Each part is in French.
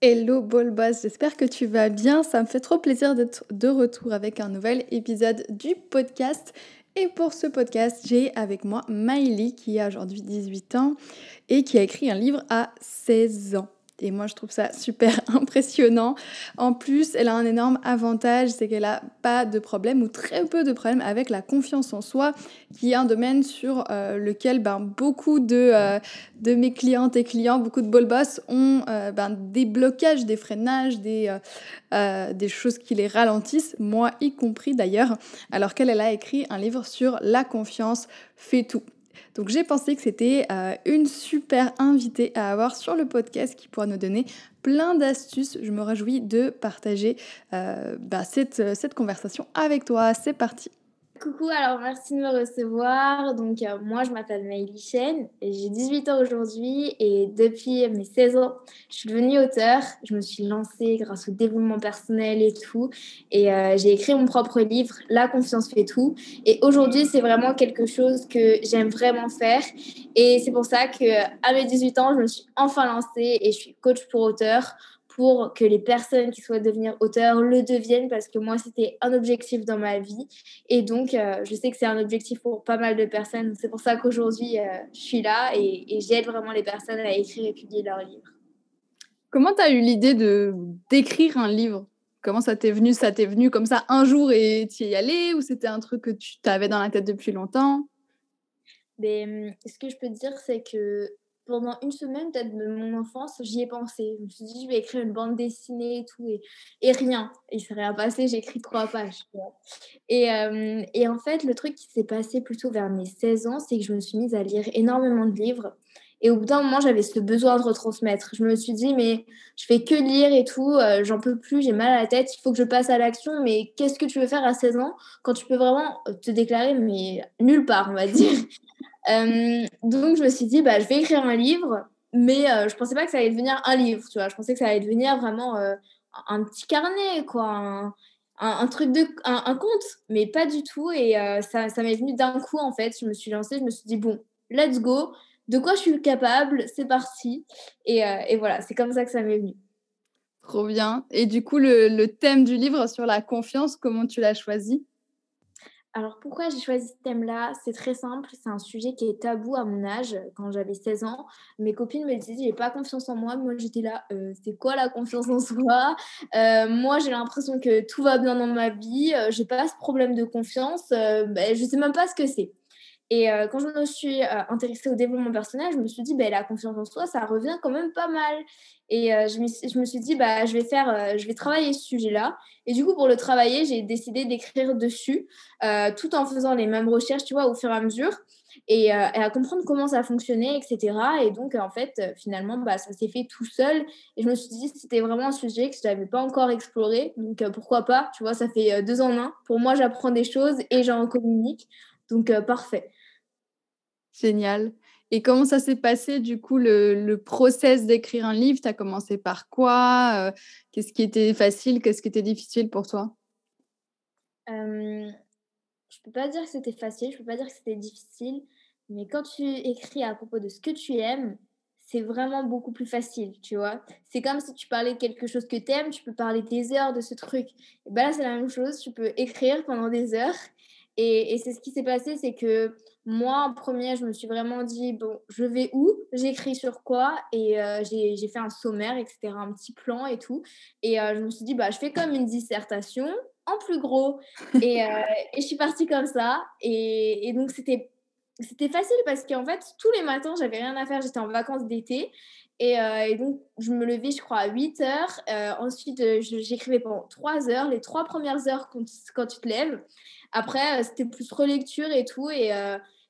Hello Ball Boss, j'espère que tu vas bien. Ça me fait trop plaisir d'être de retour avec un nouvel épisode du podcast. Et pour ce podcast, j'ai avec moi Miley qui a aujourd'hui 18 ans et qui a écrit un livre à 16 ans. Et moi, je trouve ça super impressionnant. En plus, elle a un énorme avantage, c'est qu'elle n'a pas de problème ou très peu de problèmes avec la confiance en soi, qui est un domaine sur euh, lequel ben, beaucoup de, euh, de mes clientes et clients, beaucoup de ball boss ont euh, ben, des blocages, des freinages, des, des choses qui les ralentissent, moi y compris d'ailleurs, alors qu'elle elle a écrit un livre sur la confiance fait tout. Donc j'ai pensé que c'était euh, une super invitée à avoir sur le podcast qui pourra nous donner plein d'astuces. Je me réjouis de partager euh, bah, cette, cette conversation avec toi. C'est parti. Coucou, alors merci de me recevoir. Donc, euh, moi, je m'appelle Maïli Chen j'ai 18 ans aujourd'hui. Et depuis mes 16 ans, je suis devenue auteur. Je me suis lancée grâce au développement personnel et tout. Et euh, j'ai écrit mon propre livre, La confiance fait tout. Et aujourd'hui, c'est vraiment quelque chose que j'aime vraiment faire. Et c'est pour ça qu'à mes 18 ans, je me suis enfin lancée et je suis coach pour auteur pour que les personnes qui souhaitent devenir auteurs le deviennent parce que moi c'était un objectif dans ma vie. Et donc euh, je sais que c'est un objectif pour pas mal de personnes. C'est pour ça qu'aujourd'hui euh, je suis là et, j'aide vraiment les personnes à écrire et publier leurs livres. Comment tu as eu l'idée de d'écrire un livre? Comment ça t'est venu? Ça t'est venu comme ça un jour et tu y allais ou c'était un truc que tu t'avais dans la tête depuis longtemps? Mais, ben, ce que je peux te dire c'est que pendant une semaine peut-être de mon enfance, j'y ai pensé. Je me suis dit, je vais écrire une bande dessinée et tout, et, rien. Il s'est rien passé, j'ai écrit trois pages. Et, euh, et, en fait, le truc qui s'est passé plutôt vers mes 16 ans, c'est que je me suis mise à lire énormément de livres. Et au bout d'un moment, j'avais ce besoin de retransmettre. Je me suis dit, mais je fais que lire et tout, euh, j'en peux plus, j'ai mal à la tête, il faut que je passe à l'action. Mais qu'est-ce que tu veux faire à 16 ans quand tu peux vraiment te déclarer, mais nulle part, on va dire? euh, donc, je me suis dit, bah, je vais écrire un livre, mais euh, je pensais pas que ça allait devenir un livre, tu vois. Je pensais que ça allait devenir vraiment euh, un petit carnet, quoi, un, truc de. Un, conte, mais pas du tout. Et ça, m'est venu d'un coup, en fait. Je me suis lancée, je me suis dit, bon, let's go. De quoi je suis capable, c'est parti. Et, voilà, c'est comme ça que ça m'est venu. Trop bien. Et du coup, le thème du livre sur la confiance, comment tu l'as choisi? Alors pourquoi j'ai choisi ce thème-là? C'est très simple, c'est un sujet qui est tabou à mon âge. Quand j'avais 16 ans, mes copines me disaient j'ai pas confiance en moi. Moi j'étais là, euh, c'est quoi la confiance en soi? Euh, Moi j'ai l'impression que tout va bien dans ma vie, euh, j'ai pas ce problème de confiance, ben, je sais même pas ce que c'est. Et euh, quand je me suis euh, intéressée au développement personnel, je me suis dit, bah, la confiance en soi, ça revient quand même pas mal. Et euh, je, me, suis dit, bah, je, vais faire, je vais travailler ce sujet-là. Et du coup, pour le travailler, j'ai décidé d'écrire dessus, tout en faisant les mêmes recherches, tu vois, au fur et à mesure, et, à comprendre comment ça fonctionnait, etc. Et donc, en fait, finalement, bah, ça s'est fait tout seul. Et je me suis dit, c'était vraiment un sujet que je n'avais pas encore exploré. Donc, pourquoi pas, tu vois, ça fait deux en un. Pour moi, j'apprends des choses et j'en communique. Donc, parfait. Génial. Et comment ça s'est passé, du coup, le, le process d'écrire un livre? Tu as commencé par quoi? Euh, Qu'est-ce qui était facile? Qu'est-ce qui était difficile pour toi? Euh, Je peux pas dire que c'était facile, je peux pas dire que c'était difficile, mais quand tu écris à propos de ce que tu aimes, c'est vraiment beaucoup plus facile, tu vois? C'est comme si tu parlais de quelque chose que tu aimes, tu peux parler des heures de ce truc. Et ben là, c'est la même chose, tu peux écrire pendant des heures. Et, et c'est ce qui s'est passé, c'est que moi, en premier, je me suis vraiment dit, bon, je vais où? J'écris sur quoi? Et euh, j'ai fait un sommaire, etc., un petit plan et tout. Et euh, je me suis dit, bah, je fais comme une dissertation en plus gros. Et, euh, et je suis partie comme ça. Et, et donc, c'était c'était facile parce qu'en fait, tous les matins, j'avais rien à faire. J'étais en vacances d'été. Et, et, donc, je me levais, je crois, à 8 heures. ensuite, j'écrivais pendant 3 heures, les trois premières heures quand, quand tu te lèves. Après, c'était plus relecture et tout. Et,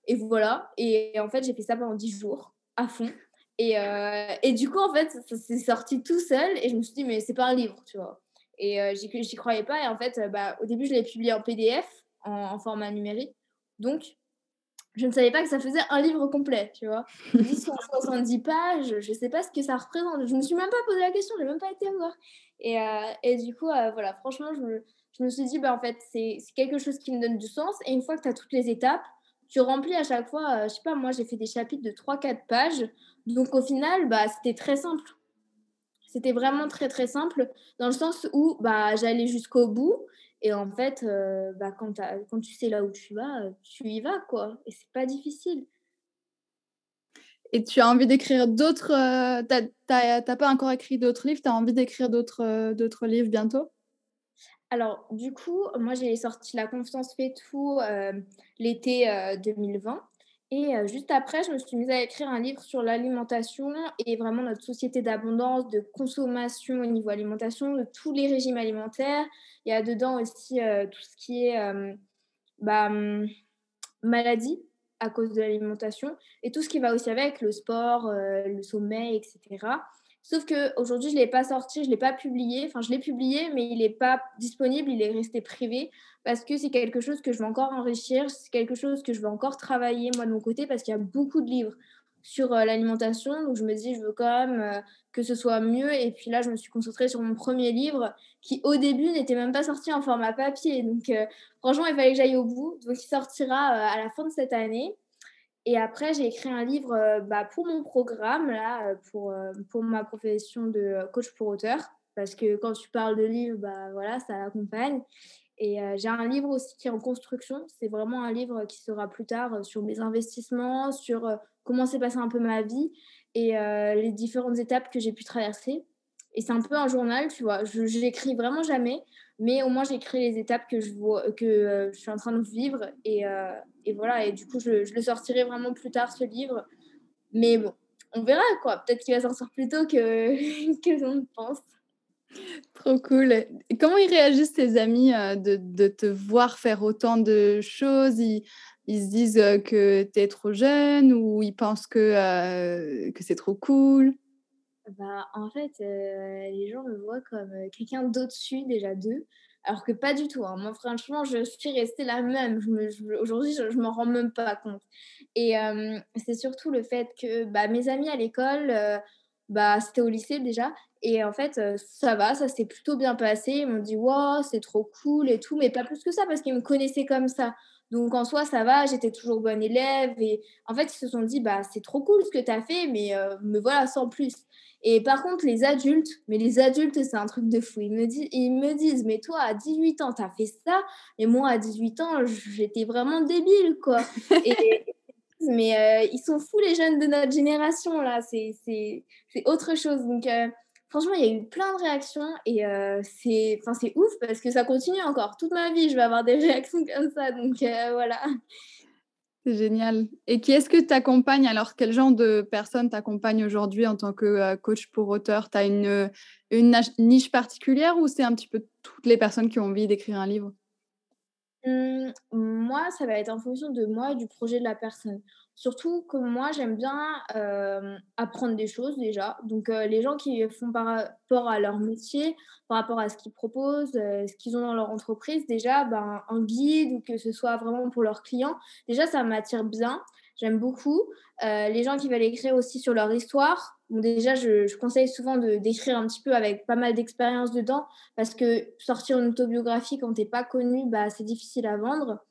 et voilà. Et en fait, j'ai fait ça pendant 10 jours, à fond. Et, euh, et du coup, en fait, ça, s'est sorti tout seul. Et je me suis dit, mais c'est pas un livre, tu vois. Et euh, j'y croyais pas. Et en fait, bah, au début, je l'ai publié en PDF, en, format numérique. Donc, je ne savais pas que ça faisait un livre complet, tu vois. 170 pages, je ne sais pas ce que ça représente. Je ne me suis même pas posé la question, je n'ai même pas été voir. Et, euh, et du coup, euh, voilà, franchement, je me, je me, suis dit, bah, en fait, c'est quelque chose qui me donne du sens. Et une fois que tu as toutes les étapes, tu remplis à chaque fois, euh, je sais pas, moi, j'ai fait des chapitres de 3-4 pages. Donc, au final, bah, c'était très simple. C'était vraiment très, très simple dans le sens où bah, j'allais jusqu'au bout. Et en fait, euh, bah, quand, quand, tu sais là où tu vas, euh, tu y vas, quoi. Et c'est pas difficile. Et tu as envie d'écrire d'autres... Euh, tu n'as pas encore écrit d'autres livres, tu as envie d'écrire d'autres d'autres livres bientôt? Alors, du coup, moi, j'ai sorti La confiance fait tout l'été 2020. Et juste après, je me suis mise à écrire un livre sur l'alimentation et vraiment notre société d'abondance, de consommation au niveau alimentation, de tous les régimes alimentaires. Il y a dedans aussi tout ce qui est bah, hum, maladie à cause de l'alimentation et tout ce qui va aussi avec le sport, le sommeil, etc. Sauf qu'aujourd'hui, je ne l'ai pas sorti, je ne l'ai pas publié. Enfin, je l'ai publié, mais il n'est pas disponible, il est resté privé parce que c'est quelque chose que je veux encore enrichir, c'est quelque chose que je veux encore travailler moi de mon côté parce qu'il y a beaucoup de livres sur euh, l'alimentation. Donc, je me dis, je veux quand même euh, que ce soit mieux. Et puis là, je me suis concentrée sur mon premier livre qui, au début, n'était même pas sorti en format papier. Donc, euh, franchement, il fallait que j'aille au bout. Donc, il sortira à la fin de cette année. Et après, j'ai écrit un livre euh, bah, pour mon programme, là, euh, pour, euh, pour ma profession de coach pour auteur. Parce que quand tu parles de livre, bah, voilà, ça accompagne. Et j'ai un livre aussi qui est en construction. C'est vraiment un livre qui sera plus tard sur mes investissements, sur comment s'est passée un peu ma vie et les différentes étapes que j'ai pu traverser. Et c'est un peu un journal, tu vois. Je n'écris vraiment jamais, mais au moins j'écris les étapes que je, vois, que, euh, je suis en train de vivre. Et, euh, et voilà, et du coup, je, je, le sortirai vraiment plus tard, ce livre. Mais bon, on verra, quoi. Peut-être qu'il va sortir plus tôt que, que l'on pense. Trop cool. Comment ils réagissent, tes amis, euh, de, de, te voir faire autant de choses? Ils, ils se disent que tu es trop jeune ou ils pensent que, que c'est trop cool? Bah, en fait, euh, les gens me voient comme euh, quelqu'un d'au-dessus, déjà d'eux, alors que pas du tout. Hein. Moi, franchement, je suis restée la même. Aujourd'hui, je ne m'en rends même pas compte. Et euh, c'est surtout le fait que bah, mes amis à l'école, bah, c'était au lycée déjà. Et en fait, ça va, ça s'est plutôt bien passé. Ils m'ont dit, wow, c'est trop cool et tout, mais pas plus que ça parce qu'ils me connaissaient comme ça. Donc en soi, ça va, j'étais toujours bonne élève. Et en fait, ils se sont dit, bah, c'est trop cool ce que tu as fait, mais me voilà sans plus. Et par contre, les adultes, mais les adultes, c'est un truc de fou. Ils me, disent, ils me disent, mais toi, à 18 ans, tu as fait ça? Et moi, à 18 ans, j'étais vraiment débile, quoi. et, mais euh, ils sont fous, les jeunes de notre génération, là. C'est autre chose. Donc, euh, franchement, il y a eu plein de réactions. Et euh, c'est ouf parce que ça continue encore. Toute ma vie, je vais avoir des réactions comme ça. Donc, euh, voilà. C'est génial. Et qui est-ce que tu accompagnes Alors, quel genre de personnes t'accompagnent aujourd'hui en tant que euh, coach pour auteur? Tu as une, une niche particulière ou c'est un petit peu toutes les personnes qui ont envie d'écrire un livre? Mmh, Moi, ça va être en fonction de moi et du projet de la personne. Surtout que moi, j'aime bien apprendre des choses déjà. Donc, les gens qui font par rapport à leur métier, par rapport à ce qu'ils proposent, ce qu'ils ont dans leur entreprise, déjà, ben, un guide ou que ce soit vraiment pour leurs clients, déjà, ça m'attire bien. J'aime beaucoup. les gens qui veulent écrire aussi sur leur histoire, déjà, je, conseille souvent d'écrire un petit peu avec pas mal d'expérience dedans parce que sortir une autobiographie quand tu n'es pas connu, bah, c'est difficile à vendre.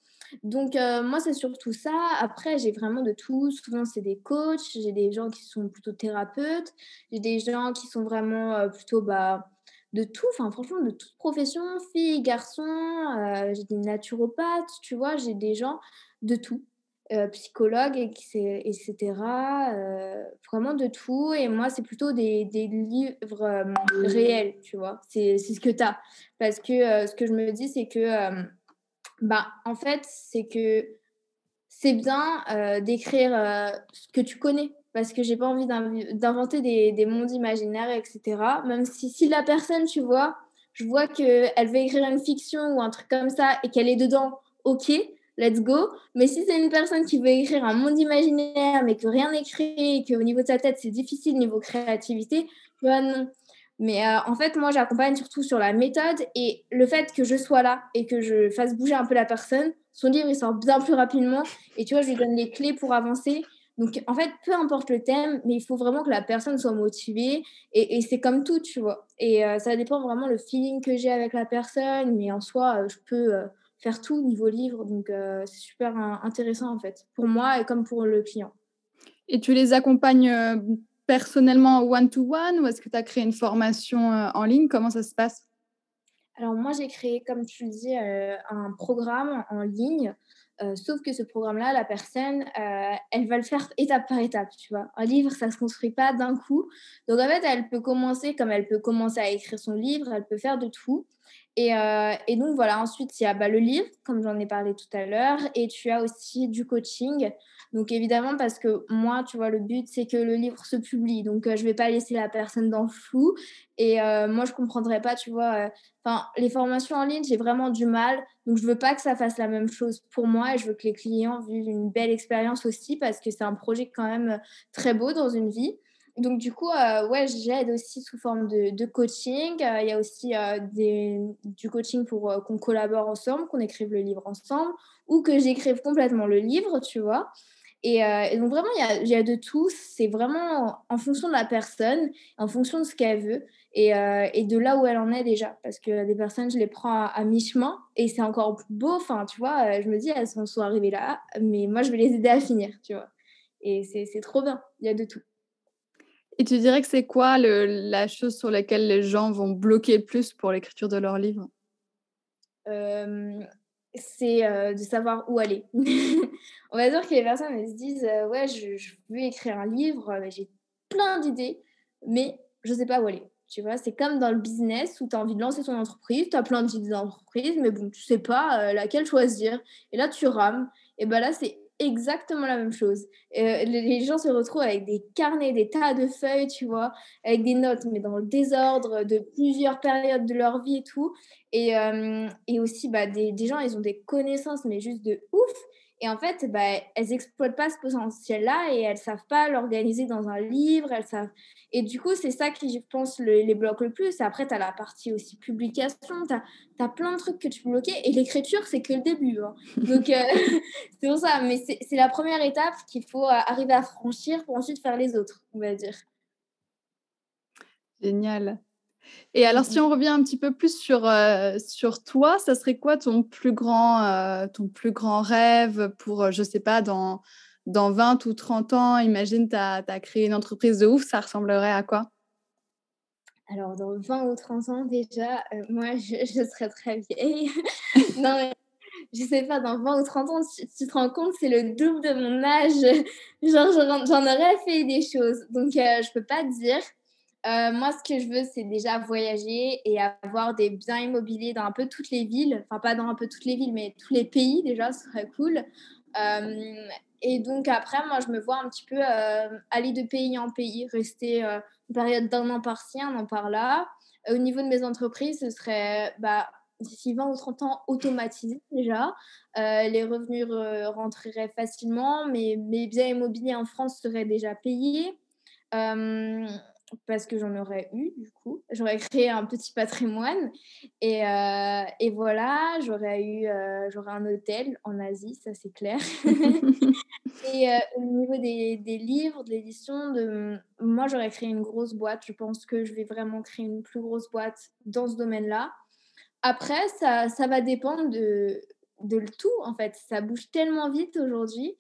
Donc, euh, moi, c'est surtout ça. Après, j'ai vraiment de tout. Souvent, c'est des coachs. J'ai des gens qui sont plutôt thérapeutes. J'ai des gens qui sont vraiment euh, plutôt bah, de tout. Enfin, franchement, de toute profession, filles, garçons. Euh, j'ai des naturopathes, tu vois. J'ai des gens de tout. Psychologues, etc. vraiment de tout. Et moi, c'est plutôt des, des livres réels, tu vois. C'est ce que tu as. Parce que ce que je me dis, c'est que bah, en fait, c'est que c'est bien euh, d'écrire euh, ce que tu connais parce que j'ai pas envie d'inventer des, des, mondes imaginaires, etc. Même si, si la personne, tu vois, je vois qu'elle veut écrire une fiction ou un truc comme ça et qu'elle est dedans, ok, let's go. Mais si c'est une personne qui veut écrire un monde imaginaire mais que rien créé et qu'au niveau de sa tête c'est difficile niveau créativité, bah non. Mais euh, en fait, moi, j'accompagne surtout sur la méthode et le fait que je sois là et que je fasse bouger un peu la personne. Son livre, il sort bien plus rapidement et tu vois, je lui donne les clés pour avancer. Donc, en fait, peu importe le thème, mais il faut vraiment que la personne soit motivée et, c'est comme tout, tu vois. Et euh, ça dépend vraiment le feeling que j'ai avec la personne, mais en soi, euh, je peux faire tout niveau livre. Donc, c'est super intéressant, en fait, pour moi et comme pour le client. Et tu les accompagnes personnellement one-to-one ou est-ce que tu as créé une formation euh, en ligne? Comment ça se passe? Alors moi, j'ai créé, comme tu le dis, euh, un programme en ligne. Euh, sauf que ce programme-là, la personne, elle va le faire étape par étape, tu vois. Un livre, ça ne se construit pas d'un coup. Donc en fait, elle peut commencer comme elle peut commencer à écrire son livre, elle peut faire de tout. Et, et donc voilà, ensuite, il y a bah, le livre, comme j'en ai parlé tout à l'heure, et tu as aussi du coaching. Donc évidemment, parce que moi, tu vois, le but, c'est que le livre se publie. Donc euh, je ne vais pas laisser la personne dans le flou. Et euh, moi, je ne comprendrais pas, tu vois. Euh, enfin, les formations en ligne, j'ai vraiment du mal. Donc je ne veux pas que ça fasse la même chose pour moi. Et je veux que les clients vivent une belle expérience aussi, parce que c'est un projet quand même très beau dans une vie. Donc, du coup, ouais, j'aide aussi sous forme de, coaching. Il y a aussi des, du coaching pour qu'on collabore ensemble, qu'on écrive le livre ensemble ou que j'écrive complètement le livre, tu vois. Euh, et, donc vraiment, il y a, de tout. C'est vraiment en fonction de la personne, en fonction de ce qu'elle veut et, euh, de là où elle en est déjà. Parce que des personnes, je les prends à, mi-chemin et c'est encore plus beau. Enfin, tu vois, euh, je me dis, elles sont, arrivées là, mais moi, je vais les aider à finir, tu vois. Et c'est trop bien. Il y a de tout. Et tu dirais que c'est quoi la chose sur laquelle les gens vont bloquer le plus pour l'écriture de leur livre c'est de savoir où aller. On va dire que les personnes elles se disent Ouais, je, je, veux écrire un livre, j'ai plein d'idées, mais je ne sais pas où aller. Tu vois, c'est comme dans le business où tu as envie de lancer ton entreprise, tu as plein d'idées d'entreprise, mais bon, tu sais pas laquelle choisir. Et là, tu rames. Et ben là, c'est exactement la même chose. Euh, les gens se retrouvent avec des carnets, des tas de feuilles, tu vois, avec des notes, mais dans le désordre de plusieurs périodes de leur vie et tout. Et, euh, et aussi, bah, des, des, gens, ils ont des connaissances, mais juste de ouf. Et en fait, bah, elles n'exploitent pas ce potentiel-là et elles ne savent pas l'organiser dans un livre. Elles savent... Et du coup, c'est ça qui, je pense, les bloque le plus. Après, tu as la partie aussi publication, tu as, plein de trucs que tu peux bloquer. Et l'écriture, c'est que le début. Hein. Donc, euh, c'est pour ça. Mais c'est la première étape qu'il faut euh, arriver à franchir pour ensuite faire les autres, on va dire. Génial. Et alors, si on revient un petit peu plus sur, euh, sur toi, ça serait quoi ton plus grand, euh, ton plus grand rêve pour, euh, je ne sais pas, dans, dans 20 ou 30 ans? Imagine, tu as, créé une entreprise de ouf, ça ressemblerait à quoi? Alors, dans 20 ou 30 ans, déjà, moi, je, je, serais très vieille. non, mais je sais pas, dans 20 ou 30 ans, tu, tu te rends compte, c'est le double de mon âge. Genre, j'en aurais fait des choses. Donc, je peux pas te dire. Euh, moi, ce que je veux, c'est déjà voyager et avoir des biens immobiliers dans un peu toutes les villes. Enfin, pas dans un peu toutes les villes, mais tous les pays déjà, ce serait cool. Euh, et donc après, moi, je me vois un petit peu euh, aller de pays en pays, rester une période d'un an par-ci, un an par-là. au niveau de mes entreprises, ce serait bah, d'ici 20 ou 30 ans automatisé déjà. les revenus rentreraient facilement, mais mes biens immobiliers en France seraient déjà payés parce que j'en aurais eu du coup. J'aurais créé un petit patrimoine et, euh, et voilà, j'aurais eu euh, j'aurais un hôtel en Asie, ça c'est clair. et euh, au niveau des, des livres, de l'édition, de... moi j'aurais créé une grosse boîte. Je pense que je vais vraiment créer une plus grosse boîte dans ce domaine-là. Après, ça, ça va dépendre de, de le tout en fait. Ça bouge tellement vite aujourd'hui.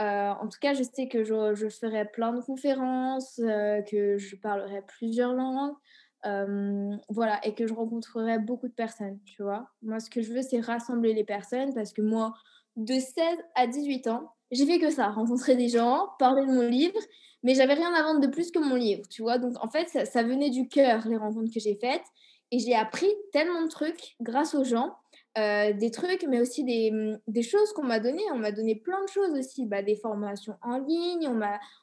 Euh, en tout cas, je sais que je, je ferai plein de conférences, euh, que je parlerai plusieurs langues. Euh, voilà, et que je rencontrerai beaucoup de personnes, tu vois. Moi, ce que je veux, c'est rassembler les personnes parce que moi, de 16 à 18 ans, j'ai fait que ça, rencontrer des gens, parler de mon livre, mais j'avais rien à vendre de plus que mon livre, tu vois. Donc, en fait, ça, ça venait du cœur, les rencontres que j'ai faites. Et j'ai appris tellement de trucs grâce aux gens euh, des trucs, mais aussi des, mm, des choses qu'on m'a données. On m'a donné plein de choses aussi, bah, des formations en ligne,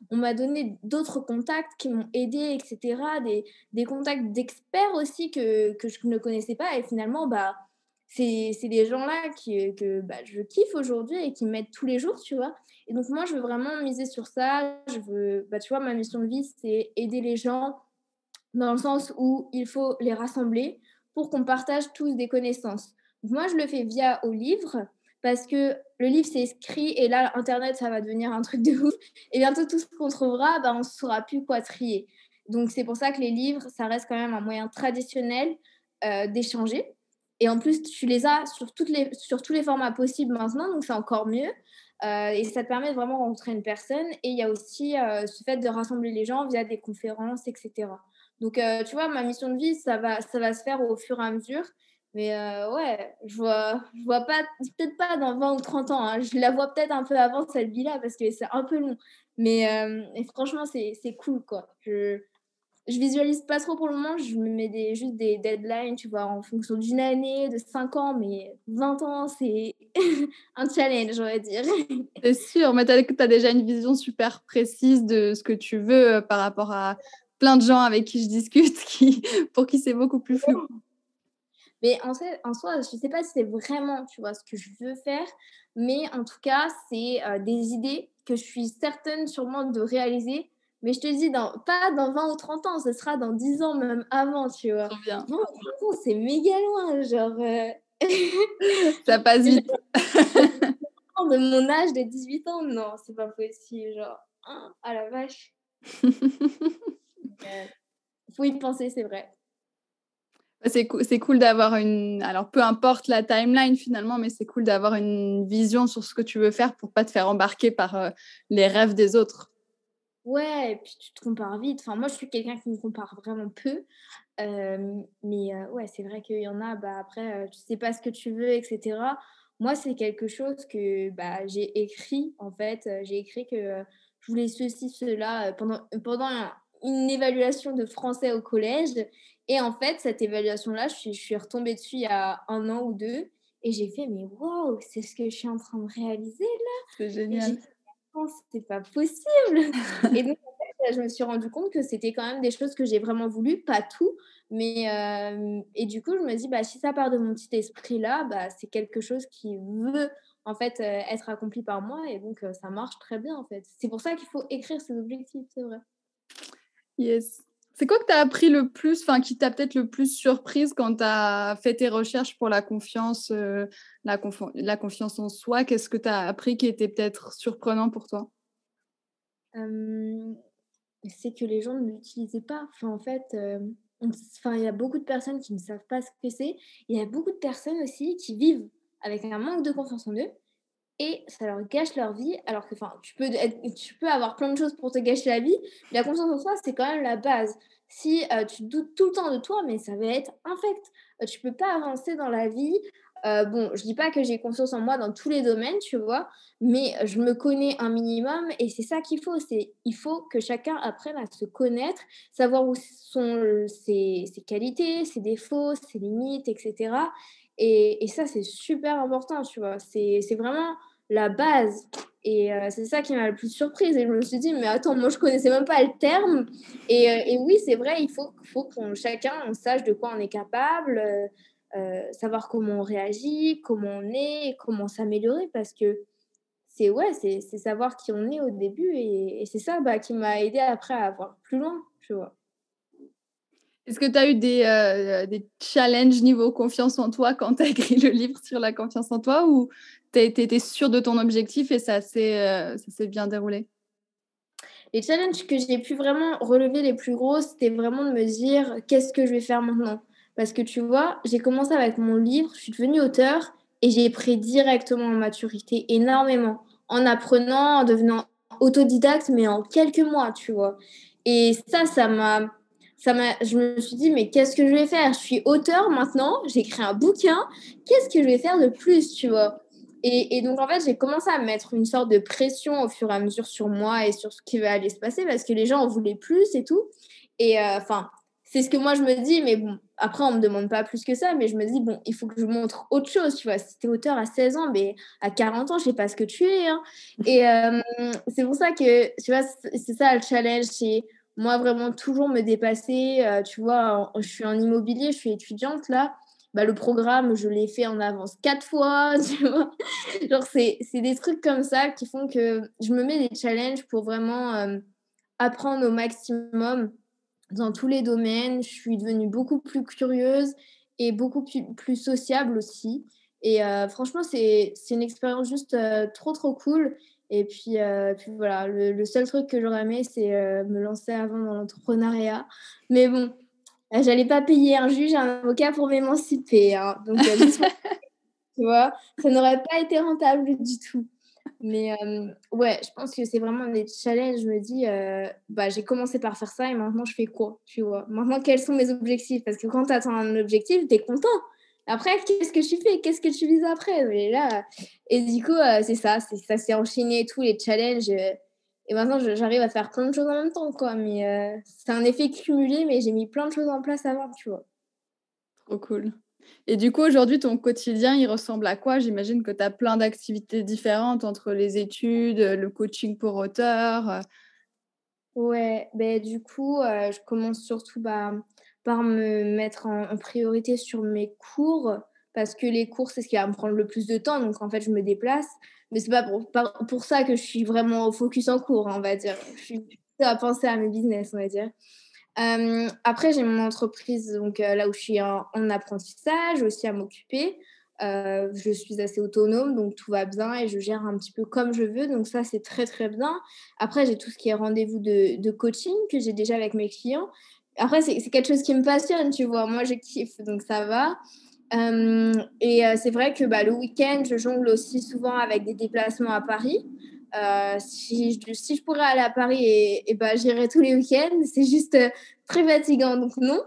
on m'a donné d'autres contacts qui m'ont aidé, etc. Des, des contacts d'experts aussi que, que, je ne connaissais pas. Et finalement, bah, c'est des gens-là qui, que bah, je kiffe aujourd'hui et qui m'aident tous les jours, tu vois. Et donc, moi, je veux vraiment miser sur ça. Je veux, bah, tu vois, ma mission de vie, c'est aider les gens dans le sens où il faut les rassembler pour qu'on partage tous des connaissances. Moi, je le fais via au livre parce que le livre, c'est écrit et là, Internet, ça va devenir un truc de ouf. Et bientôt, tout ce qu'on trouvera, bah, on ne saura plus quoi trier. Donc, c'est pour ça que les livres, ça reste quand même un moyen traditionnel euh, d'échanger. Et en plus, tu les as sur, toutes les, sur tous les formats possibles maintenant, donc c'est encore mieux. Euh, et ça te permet de vraiment rencontrer une personne. Et il y a aussi euh, ce fait de rassembler les gens via des conférences, etc. Donc, tu vois, ma mission de vie, ça va, ça va se faire au fur et à mesure. Mais ouais, je vois, je vois pas, peut-être pas dans 20 ou 30 ans. Hein. Je la vois peut-être un peu avant cette vie-là parce que c'est un peu long. Mais franchement, c'est cool, quoi. Je, je visualise pas trop pour le moment. Je me mets des, juste des deadlines, tu vois, en fonction d'une année, de 5 ans, mais 20 ans, c'est un challenge, on va dire. C'est sûr, mais tu as, déjà une vision super précise de ce que tu veux euh, par rapport à plein de gens avec qui je discute, qui, pour qui c'est beaucoup plus flou. Mais en, en soi, je ne sais pas si c'est vraiment, tu vois, ce que je veux faire, mais en tout cas, c'est euh, des idées que je suis certaine sûrement de réaliser mais je te dis, dans, pas dans 20 ou 30 ans, ce sera dans 10 ans, même avant, tu vois. Bien. c'est méga loin, genre. Euh, Ça passe vite. de mon âge de 18 ans, non, c'est pas possible. Genre, hein, à la vache. Il faut y penser, c'est vrai. C'est cool, cool d'avoir une. Alors, peu importe la timeline finalement, mais c'est cool d'avoir une vision sur ce que tu veux faire pour pas te faire embarquer par euh, les rêves des autres. Ouais, et puis tu te compares vite. Enfin, moi, je suis quelqu'un qui me compare vraiment peu. mais ouais, c'est vrai qu'il y en a, bah, après, tu sais pas ce que tu veux, etc. Moi, c'est quelque chose que bah, j'ai écrit, en fait. J'ai écrit que je voulais ceci, cela pendant, pendant une évaluation de français au collège. Et en fait, cette évaluation-là, je suis, je suis retombée dessus il y a un an ou deux. Et j'ai fait, mais waouh, c'est ce que je suis en train de réaliser là. C'est génial c'est pas possible. et donc, en fait, je me suis rendu compte que c'était quand même des choses que j'ai vraiment voulu, pas tout. Mais, euh, et du coup, je me dis, bah, si ça part de mon petit esprit-là, bah, c'est quelque chose qui veut en fait euh, être accompli par moi. Et donc, euh, ça marche très bien, en fait. C'est pour ça qu'il faut écrire ses objectifs, c'est vrai. Yes. C'est quoi que tu as appris le plus, enfin qui t'a peut-être le plus surprise quand tu as fait tes recherches pour la confiance, euh, la, la, confiance en soi? Qu'est-ce que tu as appris qui était peut-être surprenant pour toi? C'est que les gens ne l'utilisaient pas. En fait, il y a beaucoup de personnes qui ne savent pas ce que c'est. Il y a beaucoup de personnes aussi qui vivent avec un manque de confiance en eux et ça leur gâche leur vie. Alors que tu peux, tu peux avoir plein de choses pour te gâcher la vie, mais la confiance en soi, c'est quand même la base. Si euh, tu doutes tout le temps de toi, mais ça va être infect. Euh, tu peux pas avancer dans la vie. Euh, bon, je dis pas que j'ai confiance en moi dans tous les domaines, tu vois, mais je me connais un minimum et c'est ça qu'il faut. C'est il faut que chacun apprenne à se connaître, savoir où sont ses, ses qualités, ses défauts, ses limites, etc. Et, ça, c'est super important, tu vois. C'est vraiment la base. Et euh, c'est ça qui m'a le plus surprise. Et je me suis dit, mais attends, moi, je connaissais même pas le terme. Et, euh, et oui, c'est vrai, il faut, faut qu'on chacun sache de quoi on est capable, euh, savoir comment on réagit, comment on est, comment s'améliorer. Parce que c'est ouais, c'est savoir qui on est au début. Et, et c'est ça bah, qui m'a aidé après à avoir plus loin, tu vois. Est-ce que tu as eu des, euh, des, challenges niveau confiance en toi quand tu as écrit le livre sur la confiance en toi ou tu étais sûr de ton objectif et ça s'est euh, bien déroulé? Les challenges que j'ai pu vraiment relever les plus gros, c'était vraiment de me dire qu'est-ce que je vais faire maintenant? Parce que tu vois, j'ai commencé avec mon livre, je suis devenue auteur et j'ai pris directement en maturité énormément en apprenant, en devenant autodidacte, mais en quelques mois, tu vois. Et ça, ça m'a ça je me suis dit, mais qu'est-ce que je vais faire? Je suis auteur maintenant, j'écris un bouquin, qu'est-ce que je vais faire de plus, tu vois? Et, et, donc, en fait, j'ai commencé à mettre une sorte de pression au fur et à mesure sur moi et sur ce qui va aller se passer parce que les gens en voulaient plus et tout. Et euh, enfin, c'est ce que moi je me dis, mais bon, après, on me demande pas plus que ça, mais je me dis, bon, il faut que je montre autre chose, tu vois. Si tu es auteur à 16 ans, mais à 40 ans, je sais pas ce que tu es. Hein. Et euh, c'est pour ça que, tu vois, c'est ça le challenge, c'est moi, vraiment, toujours me dépasser. Euh, tu vois, je suis en immobilier, je suis étudiante là. Bah, le programme, je l'ai fait en avance quatre fois, tu vois. Genre, c'est, des trucs comme ça qui font que je me mets des challenges pour vraiment euh, apprendre au maximum dans tous les domaines. Je suis devenue beaucoup plus curieuse et beaucoup plus, sociable aussi. Et franchement, c'est une expérience juste trop, trop cool. Et puis, puis voilà, le, seul truc que j'aurais aimé, c'est me lancer avant dans l'entrepreneuriat. Mais bon, j'allais pas payer un juge, un avocat pour m'émanciper. Hein. Donc, tu vois, ça n'aurait pas été rentable du tout. Mais ouais, je pense que c'est vraiment des challenges. Je me dis, bah, j'ai commencé par faire ça et maintenant je fais quoi Tu vois? Maintenant, quels sont mes objectifs? Parce que quand tu attends un objectif, tu es content. Après, qu'est-ce que tu fais? Qu'est-ce que tu vises après? Et, là, et du coup, c'est ça. Ça s'est enchaîné, tous les challenges. et maintenant, j'arrive à faire plein de choses en même temps. quoi. Mais c'est un effet cumulé, mais j'ai mis plein de choses en place avant, tu vois. Trop cool. Et du coup, aujourd'hui, ton quotidien, il ressemble à quoi? J'imagine que tu as plein d'activités différentes entre les études, le coaching pour auteur. Ouais, ben, du coup, euh, je commence surtout bah, par me mettre en, priorité sur mes cours parce que les cours, c'est ce qui va me prendre le plus de temps. Donc, en fait, je me déplace. Mais c'est pas pour, pour ça que je suis vraiment au focus en cours, on va dire. Je suis à penser à mes business, on va dire après, j'ai mon entreprise donc, là où je suis en, apprentissage, aussi à m'occuper. je suis assez autonome, donc tout va bien et je gère un petit peu comme je veux. Donc ça, c'est très, très bien. Après, j'ai tout ce qui est rendez-vous de, de coaching que j'ai déjà avec mes clients. Après, c'est quelque chose qui me passionne, tu vois. Moi, je kiffe, donc ça va. et c'est vrai que bah, le week-end, je jongle aussi souvent avec des déplacements à Paris. Euh, si, je, si je pourrais aller à Paris, et, bah, j'irais tous les week-ends. C'est juste euh, très fatigant, donc non.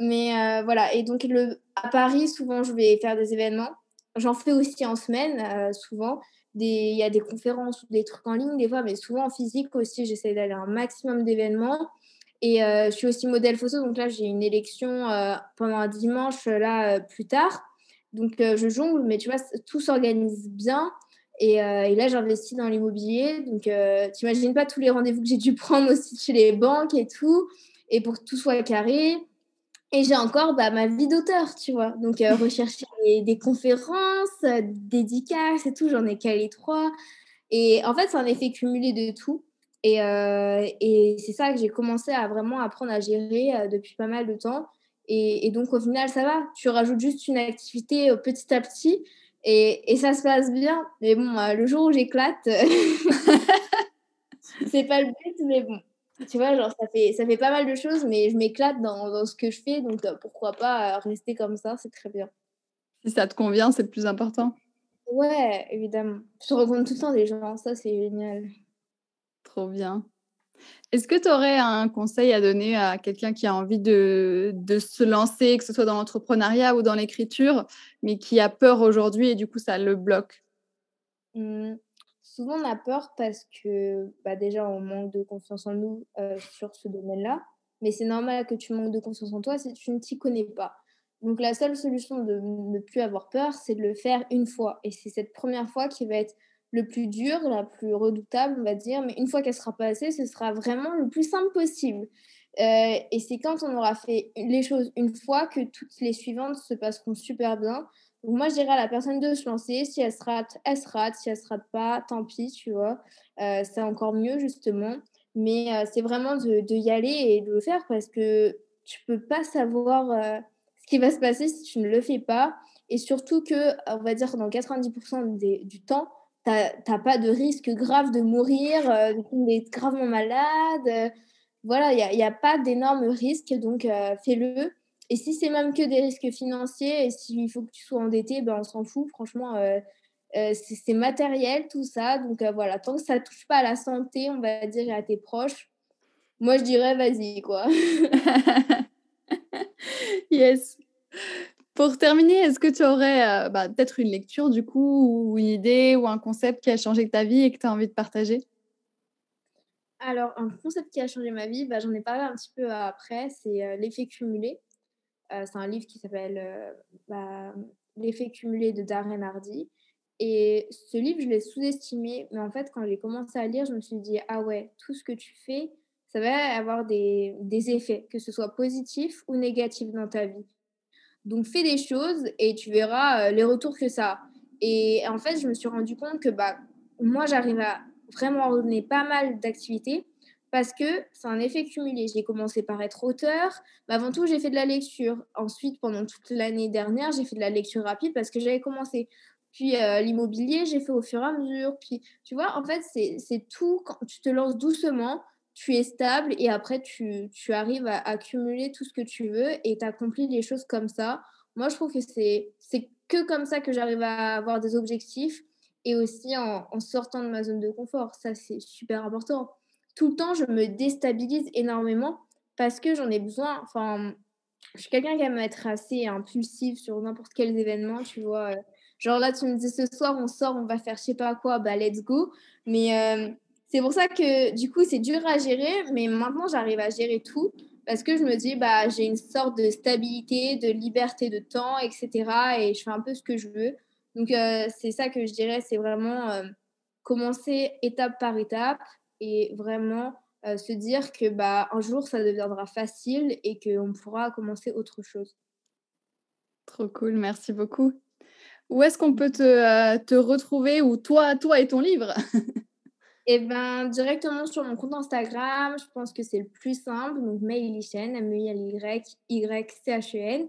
Mais euh, voilà, et donc le, à Paris, souvent, je vais faire des événements. J'en fais aussi en semaine, souvent. Il y a des conférences ou des trucs en ligne, des fois, mais souvent en physique aussi, j'essaie d'aller à un maximum d'événements. Et je suis aussi modèle photo, donc là, j'ai une élection pendant un dimanche, là, plus tard. Donc, je jongle, mais tu vois, tout s'organise bien. Et, euh, et, là, j'investis dans l'immobilier. Donc, euh, tu n'imagines pas tous les rendez-vous que j'ai dû prendre aussi chez les banques et tout, et pour que tout soit carré. Et j'ai encore bah, ma vie d'auteur, tu vois. Donc, euh, rechercher des, conférences, dédicaces et tout, j'en ai calé trois. Et en fait, c'est un effet cumulé de tout. Et, et c'est ça que j'ai commencé à vraiment apprendre à gérer depuis pas mal de temps. Et, et, donc, au final, ça va. Tu rajoutes juste une activité petit à petit. Et, et, ça se passe bien. Mais bon, euh, le jour où j'éclate, c'est pas le but, mais bon. Tu vois, genre, ça fait, ça fait pas mal de choses, mais je m'éclate dans, dans, ce que je fais. Donc, euh, pourquoi pas euh, rester comme ça, c'est très bien. Si ça te convient, c'est le plus important. Ouais, évidemment. Je rencontre tout le temps des gens, ça, c'est génial. Trop bien. Est-ce que tu aurais un conseil à donner à quelqu'un qui a envie de, de, se lancer, que ce soit dans l'entrepreneuriat ou dans l'écriture, mais qui a peur aujourd'hui et du coup ça le bloque? Mmh. Souvent on a peur parce que bah, déjà on manque de confiance en nous euh, sur ce domaine-là, mais c'est normal que tu manques de confiance en toi si tu ne t'y connais pas. Donc la seule solution de ne plus avoir peur, c'est de le faire une fois. Et c'est cette première fois qui va être le plus dur, la plus redoutable, on va dire. Mais une fois qu'elle sera passée, ce sera vraiment le plus simple possible. Euh, et c'est quand on aura fait les choses une fois que toutes les suivantes se passeront super bien. Donc moi, je dirais à la personne de se lancer. Si elle se rate, elle se rate. Si elle se rate pas, tant pis, tu vois. Euh, c'est encore mieux, justement. Mais euh, c'est vraiment de, de, y aller et de le faire parce que tu peux pas savoir ce qui va se passer si tu ne le fais pas. Et surtout que, on va dire, dans 90% du temps, t'as pas de risque grave de mourir, euh, d'être gravement malade. Euh, voilà, il n'y a, a, pas d'énormes risques, donc euh, fais-le. Et si c'est même que des risques financiers, et s'il faut que tu sois endetté, ben, on s'en fout. Franchement, c'est matériel tout ça. Donc voilà, tant que ça ne touche pas à la santé, on va dire, et à tes proches, moi je dirais vas-y, quoi. yes. Pour terminer, est-ce que tu aurais euh, bah, peut-être une lecture du coup, ou une idée, ou un concept qui a changé ta vie et que tu as envie de partager? Alors, un concept qui a changé ma vie, bah, j'en ai parlé un petit peu après, c'est euh, L'effet cumulé. Euh, c'est un livre qui s'appelle bah, L'effet cumulé de Darren Hardy. Et ce livre, je l'ai sous-estimé, mais en fait, quand j'ai commencé à lire, je me suis dit, ah ouais, tout ce que tu fais, ça va avoir des, des effets, que ce soit positif ou négatif dans ta vie. Donc, fais des choses et tu verras euh, les retours que ça a. Et en fait, je me suis rendu compte que bah, moi, j'arrive à vraiment ordonner pas mal d'activités parce que c'est un effet cumulé. J'ai commencé par être auteur, mais avant tout, j'ai fait de la lecture. Ensuite, pendant toute l'année dernière, j'ai fait de la lecture rapide parce que j'avais commencé. Puis euh, l'immobilier, j'ai fait au fur et à mesure. Puis, tu vois, en fait, c'est tout quand tu te lances doucement tu es stable et après tu, tu arrives à accumuler tout ce que tu veux et tu accomplis les choses comme ça. Moi, je trouve que c'est que comme ça que j'arrive à avoir des objectifs et aussi en, sortant de ma zone de confort. Ça, c'est super important. Tout le temps, je me déstabilise énormément parce que j'en ai besoin. Enfin, je suis quelqu'un qui aime être assez impulsif sur n'importe quel événement, tu vois. Genre là, tu me dis ce soir, on sort, on va faire je sais pas quoi, bah let's go. Mais euh, c'est pour ça que du coup, c'est dur à gérer, mais maintenant, j'arrive à gérer tout parce que je me dis, bah, j'ai une sorte de stabilité, de liberté de temps, etc. Et je fais un peu ce que je veux. Donc, euh, c'est ça que je dirais, c'est vraiment euh, commencer étape par étape et vraiment euh, se dire que bah, un jour, ça deviendra facile et qu'on pourra commencer autre chose. Trop cool, merci beaucoup. Où est-ce qu'on peut te, te retrouver ou toi, toi et ton livre? eh ben directement sur mon compte Instagram, je pense que c'est le plus simple. Donc Chen, M-E-I-L-Y-Y-C-H-E-N.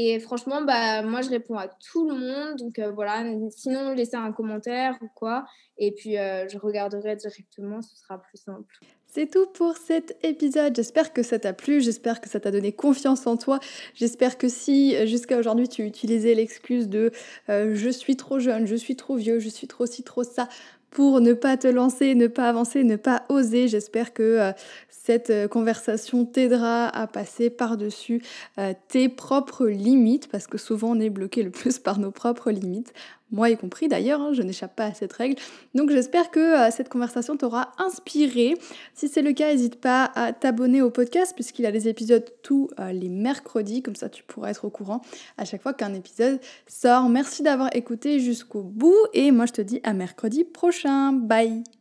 Et franchement, bah, moi, je réponds à tout le monde. Donc euh, voilà, sinon, laissez un commentaire ou quoi. Et puis, euh, je regarderai directement, ce sera plus simple. C'est tout pour cet épisode. J'espère que ça t'a plu, j'espère que ça t'a donné confiance en toi. J'espère que si jusqu'à aujourd'hui tu utilisais l'excuse de euh, je suis trop jeune, je suis trop vieux, je suis trop ci, trop ça pour ne pas te lancer, ne pas avancer, ne pas oser. J'espère que euh, cette euh, conversation t'aidera à passer par-dessus euh, tes propres limites, parce que souvent on est bloqué le plus par nos propres limites moi y compris d'ailleurs, hein, je n'échappe pas à cette règle. Donc j'espère que euh, cette conversation t'aura inspiré. Si c'est le cas, n'hésite pas à t'abonner au podcast puisqu'il a des épisodes tous euh, les mercredis, comme ça tu pourras être au courant à chaque fois qu'un épisode sort. Merci d'avoir écouté jusqu'au bout et moi je te dis à mercredi prochain. Bye